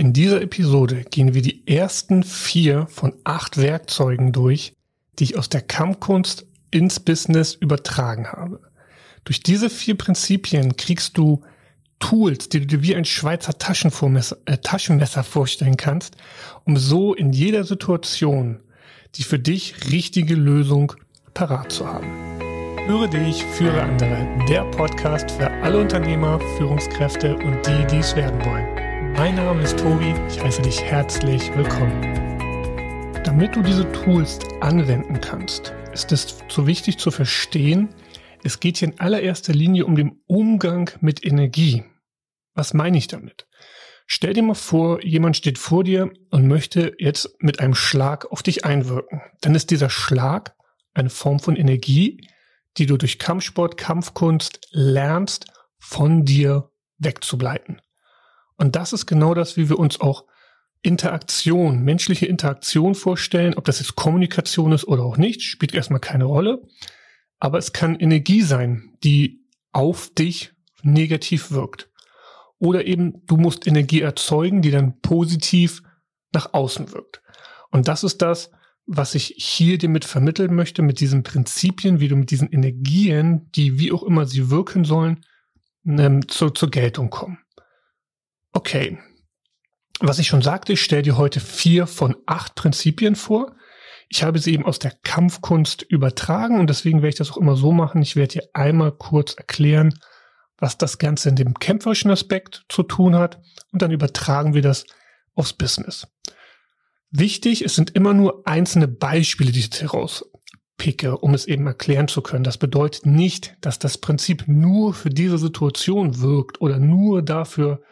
In dieser Episode gehen wir die ersten vier von acht Werkzeugen durch, die ich aus der Kampfkunst ins Business übertragen habe. Durch diese vier Prinzipien kriegst du Tools, die du dir wie ein Schweizer äh, Taschenmesser vorstellen kannst, um so in jeder Situation die für dich richtige Lösung parat zu haben. Höre dich, führe andere. Der Podcast für alle Unternehmer, Führungskräfte und die, die es werden wollen. Mein Name ist Tobi, ich heiße dich herzlich willkommen. Damit du diese Tools anwenden kannst, ist es so wichtig zu verstehen, es geht hier in allererster Linie um den Umgang mit Energie. Was meine ich damit? Stell dir mal vor, jemand steht vor dir und möchte jetzt mit einem Schlag auf dich einwirken. Dann ist dieser Schlag eine Form von Energie, die du durch Kampfsport, Kampfkunst lernst, von dir wegzubleiten. Und das ist genau das, wie wir uns auch Interaktion, menschliche Interaktion vorstellen. Ob das jetzt Kommunikation ist oder auch nicht, spielt erstmal keine Rolle. Aber es kann Energie sein, die auf dich negativ wirkt. Oder eben du musst Energie erzeugen, die dann positiv nach außen wirkt. Und das ist das, was ich hier dir mit vermitteln möchte, mit diesen Prinzipien, wie du mit diesen Energien, die wie auch immer sie wirken sollen, ähm, zu, zur Geltung kommen. Okay. Was ich schon sagte, ich stelle dir heute vier von acht Prinzipien vor. Ich habe sie eben aus der Kampfkunst übertragen und deswegen werde ich das auch immer so machen. Ich werde dir einmal kurz erklären, was das Ganze in dem kämpferischen Aspekt zu tun hat und dann übertragen wir das aufs Business. Wichtig, es sind immer nur einzelne Beispiele, die ich heraus picke, um es eben erklären zu können. Das bedeutet nicht, dass das Prinzip nur für diese Situation wirkt oder nur dafür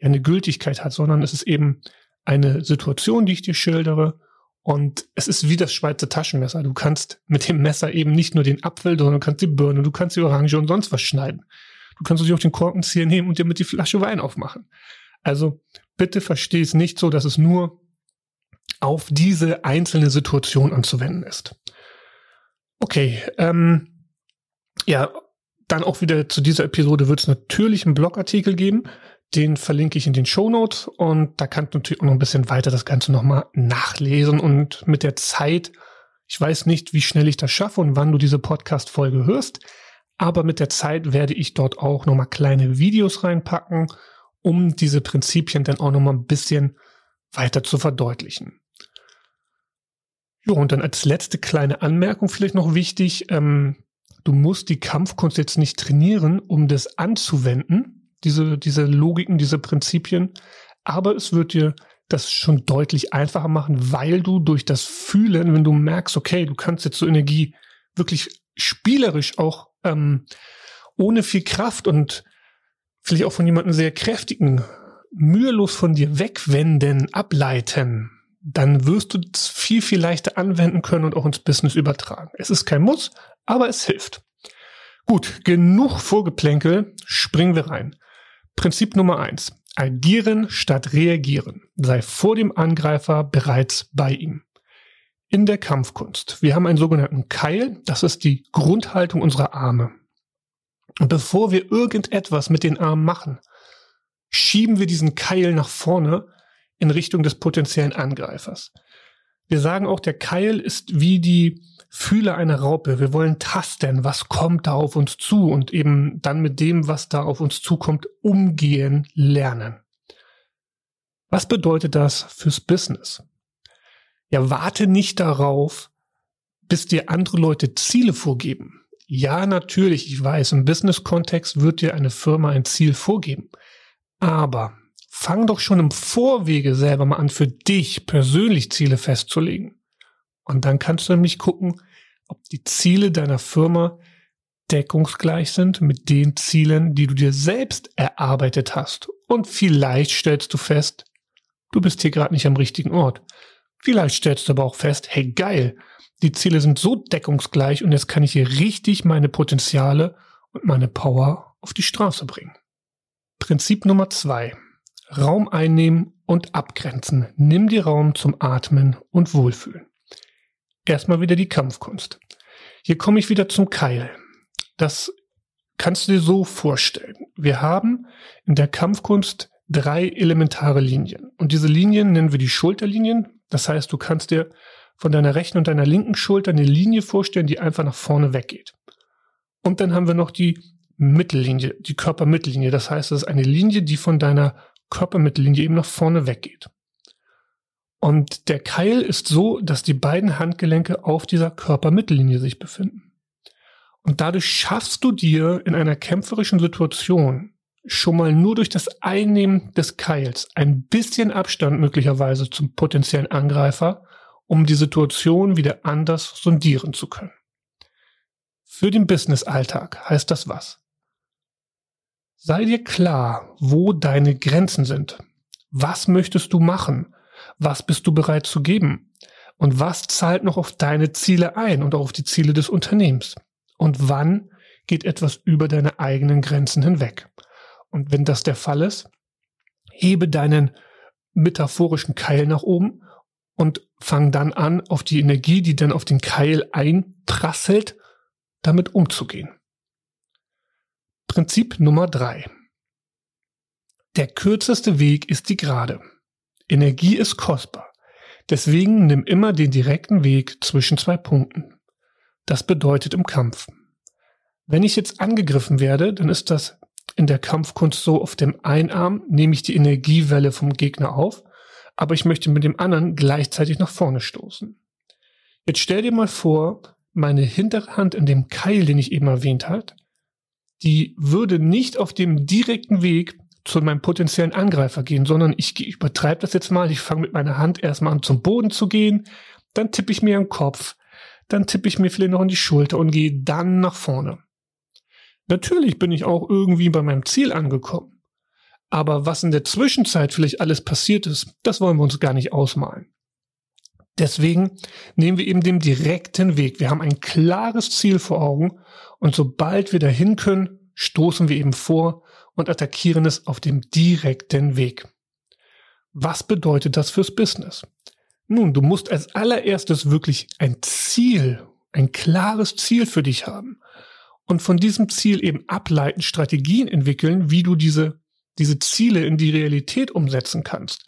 eine Gültigkeit hat, sondern es ist eben eine Situation, die ich dir schildere. Und es ist wie das Schweizer Taschenmesser. Du kannst mit dem Messer eben nicht nur den Apfel, sondern du kannst die Birne, du kannst die Orange und sonst was schneiden. Du kannst natürlich auch den Korkenzieher nehmen und dir mit die Flasche Wein aufmachen. Also bitte versteh es nicht so, dass es nur auf diese einzelne Situation anzuwenden ist. Okay, ähm, ja, dann auch wieder zu dieser Episode wird es natürlich einen Blogartikel geben. Den verlinke ich in den Show Notes und da kannst du natürlich auch noch ein bisschen weiter das Ganze nochmal nachlesen und mit der Zeit, ich weiß nicht, wie schnell ich das schaffe und wann du diese Podcast-Folge hörst, aber mit der Zeit werde ich dort auch nochmal kleine Videos reinpacken, um diese Prinzipien dann auch nochmal ein bisschen weiter zu verdeutlichen. Ja, und dann als letzte kleine Anmerkung vielleicht noch wichtig, ähm, du musst die Kampfkunst jetzt nicht trainieren, um das anzuwenden, diese, diese Logiken, diese Prinzipien, aber es wird dir das schon deutlich einfacher machen, weil du durch das Fühlen, wenn du merkst, okay, du kannst jetzt so Energie wirklich spielerisch auch ähm, ohne viel Kraft und vielleicht auch von jemandem sehr kräftigen, mühelos von dir wegwenden, ableiten, dann wirst du es viel, viel leichter anwenden können und auch ins Business übertragen. Es ist kein Muss, aber es hilft. Gut, genug Vorgeplänkel, springen wir rein. Prinzip Nummer eins. Agieren statt reagieren. Sei vor dem Angreifer bereits bei ihm in der Kampfkunst. Wir haben einen sogenannten Keil, das ist die Grundhaltung unserer Arme. Und bevor wir irgendetwas mit den Armen machen, schieben wir diesen Keil nach vorne in Richtung des potenziellen Angreifers. Wir sagen auch, der Keil ist wie die Fühler einer Raupe. Wir wollen tasten, was kommt da auf uns zu und eben dann mit dem, was da auf uns zukommt, umgehen lernen. Was bedeutet das fürs Business? Ja, warte nicht darauf, bis dir andere Leute Ziele vorgeben. Ja, natürlich, ich weiß, im Business-Kontext wird dir eine Firma ein Ziel vorgeben. Aber fang doch schon im Vorwege selber mal an, für dich persönlich Ziele festzulegen. Und dann kannst du nämlich gucken, ob die Ziele deiner Firma deckungsgleich sind mit den Zielen, die du dir selbst erarbeitet hast. Und vielleicht stellst du fest, du bist hier gerade nicht am richtigen Ort. Vielleicht stellst du aber auch fest, hey geil, die Ziele sind so deckungsgleich und jetzt kann ich hier richtig meine Potenziale und meine Power auf die Straße bringen. Prinzip Nummer zwei. Raum einnehmen und abgrenzen. Nimm dir Raum zum Atmen und Wohlfühlen. Erstmal wieder die Kampfkunst. Hier komme ich wieder zum Keil. Das kannst du dir so vorstellen. Wir haben in der Kampfkunst drei elementare Linien. Und diese Linien nennen wir die Schulterlinien. Das heißt, du kannst dir von deiner rechten und deiner linken Schulter eine Linie vorstellen, die einfach nach vorne weggeht. Und dann haben wir noch die Mittellinie, die Körpermittellinie. Das heißt, das ist eine Linie, die von deiner Körpermittellinie eben nach vorne weggeht. Und der Keil ist so, dass die beiden Handgelenke auf dieser Körpermittellinie sich befinden. Und dadurch schaffst du dir in einer kämpferischen Situation schon mal nur durch das Einnehmen des Keils ein bisschen Abstand möglicherweise zum potenziellen Angreifer, um die Situation wieder anders sondieren zu können. Für den Business-Alltag heißt das was? Sei dir klar, wo deine Grenzen sind. Was möchtest du machen? Was bist du bereit zu geben? Und was zahlt noch auf deine Ziele ein und auch auf die Ziele des Unternehmens? Und wann geht etwas über deine eigenen Grenzen hinweg? Und wenn das der Fall ist, hebe deinen metaphorischen Keil nach oben und fang dann an, auf die Energie, die dann auf den Keil einprasselt, damit umzugehen. Prinzip Nummer drei. Der kürzeste Weg ist die Gerade. Energie ist kostbar. Deswegen nimm immer den direkten Weg zwischen zwei Punkten. Das bedeutet im Kampf. Wenn ich jetzt angegriffen werde, dann ist das in der Kampfkunst so, auf dem einen Arm nehme ich die Energiewelle vom Gegner auf, aber ich möchte mit dem anderen gleichzeitig nach vorne stoßen. Jetzt stell dir mal vor, meine hintere Hand in dem Keil, den ich eben erwähnt hat, die würde nicht auf dem direkten Weg zu meinem potenziellen Angreifer gehen, sondern ich, übertreibe das jetzt mal. Ich fange mit meiner Hand erstmal an zum Boden zu gehen, dann tippe ich mir den Kopf, dann tippe ich mir vielleicht noch in die Schulter und gehe dann nach vorne. Natürlich bin ich auch irgendwie bei meinem Ziel angekommen. Aber was in der Zwischenzeit vielleicht alles passiert ist, das wollen wir uns gar nicht ausmalen. Deswegen nehmen wir eben den direkten Weg. Wir haben ein klares Ziel vor Augen und sobald wir dahin können, stoßen wir eben vor und attackieren es auf dem direkten Weg. Was bedeutet das fürs Business? Nun, du musst als allererstes wirklich ein Ziel, ein klares Ziel für dich haben und von diesem Ziel eben ableiten, Strategien entwickeln, wie du diese, diese Ziele in die Realität umsetzen kannst.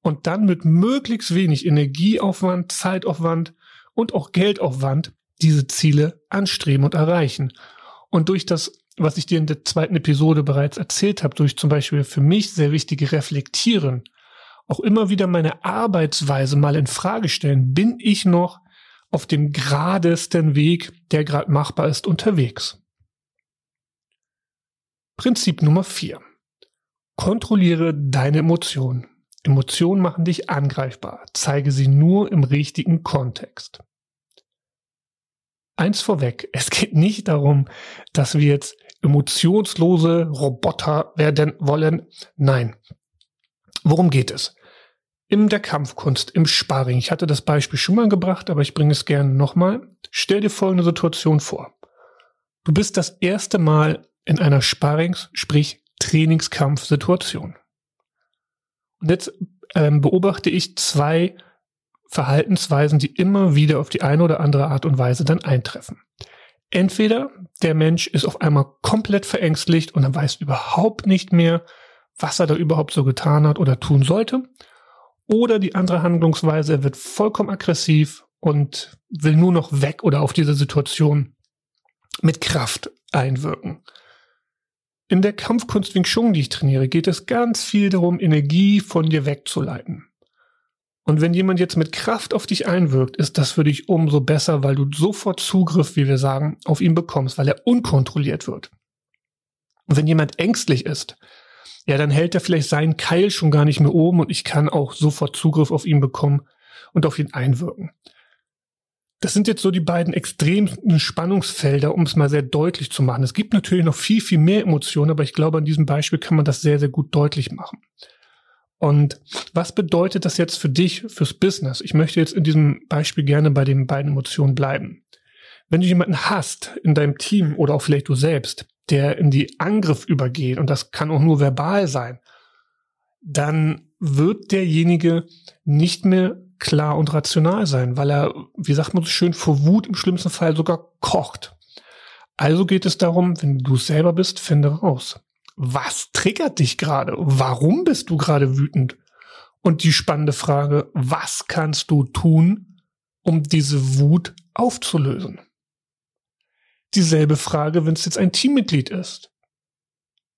Und dann mit möglichst wenig Energieaufwand, Zeitaufwand und auch Geldaufwand diese Ziele anstreben und erreichen. Und durch das was ich dir in der zweiten Episode bereits erzählt habe, durch zum Beispiel für mich sehr wichtige Reflektieren, auch immer wieder meine Arbeitsweise mal in Frage stellen, bin ich noch auf dem geradesten Weg, der gerade machbar ist, unterwegs. Prinzip Nummer vier: Kontrolliere deine Emotionen. Emotionen machen dich angreifbar. Zeige sie nur im richtigen Kontext. Eins vorweg, es geht nicht darum, dass wir jetzt emotionslose Roboter werden wollen. Nein. Worum geht es? In der Kampfkunst, im Sparring. Ich hatte das Beispiel schon mal gebracht, aber ich bringe es gerne nochmal. Stell dir folgende Situation vor. Du bist das erste Mal in einer Sparrings, sprich Trainingskampfsituation. Und jetzt ähm, beobachte ich zwei Verhaltensweisen, die immer wieder auf die eine oder andere Art und Weise dann eintreffen. Entweder der Mensch ist auf einmal komplett verängstigt und er weiß überhaupt nicht mehr, was er da überhaupt so getan hat oder tun sollte. Oder die andere Handlungsweise, er wird vollkommen aggressiv und will nur noch weg oder auf diese Situation mit Kraft einwirken. In der Kampfkunst Wing Chun, die ich trainiere, geht es ganz viel darum, Energie von dir wegzuleiten. Und wenn jemand jetzt mit Kraft auf dich einwirkt, ist das für dich umso besser, weil du sofort Zugriff, wie wir sagen, auf ihn bekommst, weil er unkontrolliert wird. Und wenn jemand ängstlich ist, ja, dann hält er vielleicht seinen Keil schon gar nicht mehr oben und ich kann auch sofort Zugriff auf ihn bekommen und auf ihn einwirken. Das sind jetzt so die beiden extremen Spannungsfelder, um es mal sehr deutlich zu machen. Es gibt natürlich noch viel, viel mehr Emotionen, aber ich glaube, an diesem Beispiel kann man das sehr, sehr gut deutlich machen. Und was bedeutet das jetzt für dich, fürs Business? Ich möchte jetzt in diesem Beispiel gerne bei den beiden Emotionen bleiben. Wenn du jemanden hast in deinem Team oder auch vielleicht du selbst, der in die Angriff übergeht, und das kann auch nur verbal sein, dann wird derjenige nicht mehr klar und rational sein, weil er, wie sagt man so schön, vor Wut im schlimmsten Fall sogar kocht. Also geht es darum, wenn du selber bist, finde raus. was triggert dich gerade? Warum bist du gerade wütend? Und die spannende Frage, was kannst du tun, um diese Wut aufzulösen? Dieselbe Frage, wenn es jetzt ein Teammitglied ist.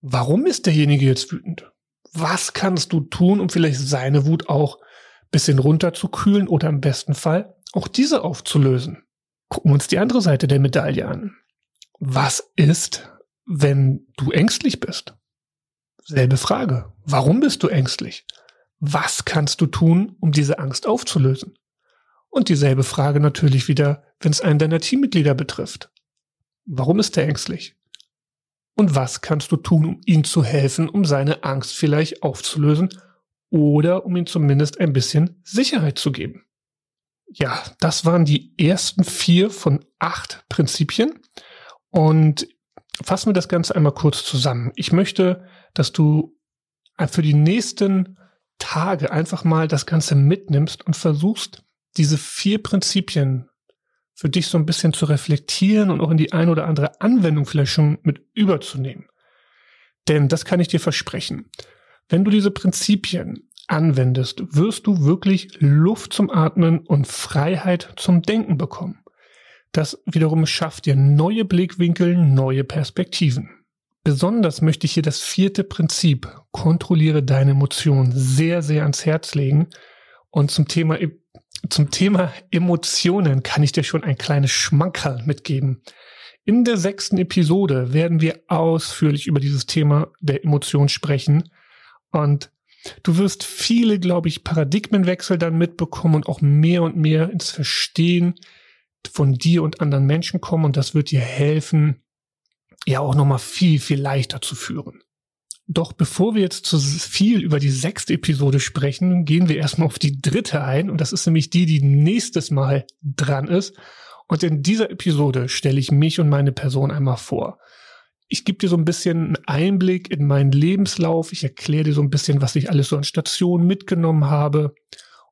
Warum ist derjenige jetzt wütend? Was kannst du tun, um vielleicht seine Wut auch bisschen runterzukühlen oder im besten Fall auch diese aufzulösen? Gucken wir uns die andere Seite der Medaille an. Was ist, wenn du ängstlich bist? Selbe Frage. Warum bist du ängstlich? Was kannst du tun, um diese Angst aufzulösen? Und dieselbe Frage natürlich wieder, wenn es einen deiner Teammitglieder betrifft. Warum ist er ängstlich? Und was kannst du tun, um ihm zu helfen, um seine Angst vielleicht aufzulösen oder um ihm zumindest ein bisschen Sicherheit zu geben? Ja, das waren die ersten vier von acht Prinzipien. Und fassen wir das Ganze einmal kurz zusammen. Ich möchte, dass du für die nächsten Tage einfach mal das Ganze mitnimmst und versuchst, diese vier Prinzipien für dich so ein bisschen zu reflektieren und auch in die eine oder andere Anwendung vielleicht schon mit überzunehmen. Denn das kann ich dir versprechen. Wenn du diese Prinzipien anwendest, wirst du wirklich Luft zum Atmen und Freiheit zum Denken bekommen. Das wiederum schafft dir neue Blickwinkel, neue Perspektiven. Besonders möchte ich hier das vierte Prinzip, kontrolliere deine Emotionen, sehr, sehr ans Herz legen. Und zum Thema, zum Thema Emotionen kann ich dir schon ein kleines Schmankerl mitgeben. In der sechsten Episode werden wir ausführlich über dieses Thema der Emotion sprechen. Und du wirst viele, glaube ich, Paradigmenwechsel dann mitbekommen und auch mehr und mehr ins Verstehen von dir und anderen Menschen kommen und das wird dir helfen, ja auch nochmal viel, viel leichter zu führen. Doch bevor wir jetzt zu viel über die sechste Episode sprechen, gehen wir erstmal auf die dritte ein und das ist nämlich die, die nächstes Mal dran ist. Und in dieser Episode stelle ich mich und meine Person einmal vor. Ich gebe dir so ein bisschen einen Einblick in meinen Lebenslauf. Ich erkläre dir so ein bisschen, was ich alles so an Stationen mitgenommen habe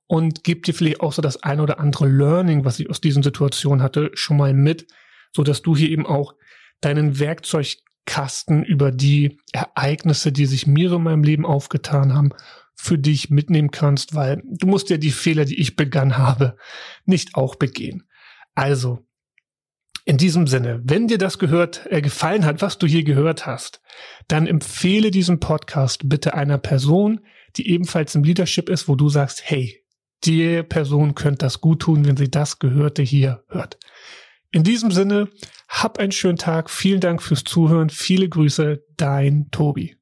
und gebe dir vielleicht auch so das ein oder andere Learning, was ich aus diesen Situationen hatte, schon mal mit, so dass du hier eben auch deinen Werkzeugkasten über die Ereignisse, die sich mir in meinem Leben aufgetan haben, für dich mitnehmen kannst, weil du musst ja die Fehler, die ich begann habe, nicht auch begehen. Also, in diesem Sinne, wenn dir das gehört, äh, gefallen hat, was du hier gehört hast, dann empfehle diesen Podcast bitte einer Person, die ebenfalls im Leadership ist, wo du sagst, hey, die Person könnte das gut tun, wenn sie das Gehörte hier hört. In diesem Sinne, hab einen schönen Tag. Vielen Dank fürs Zuhören. Viele Grüße, dein Tobi.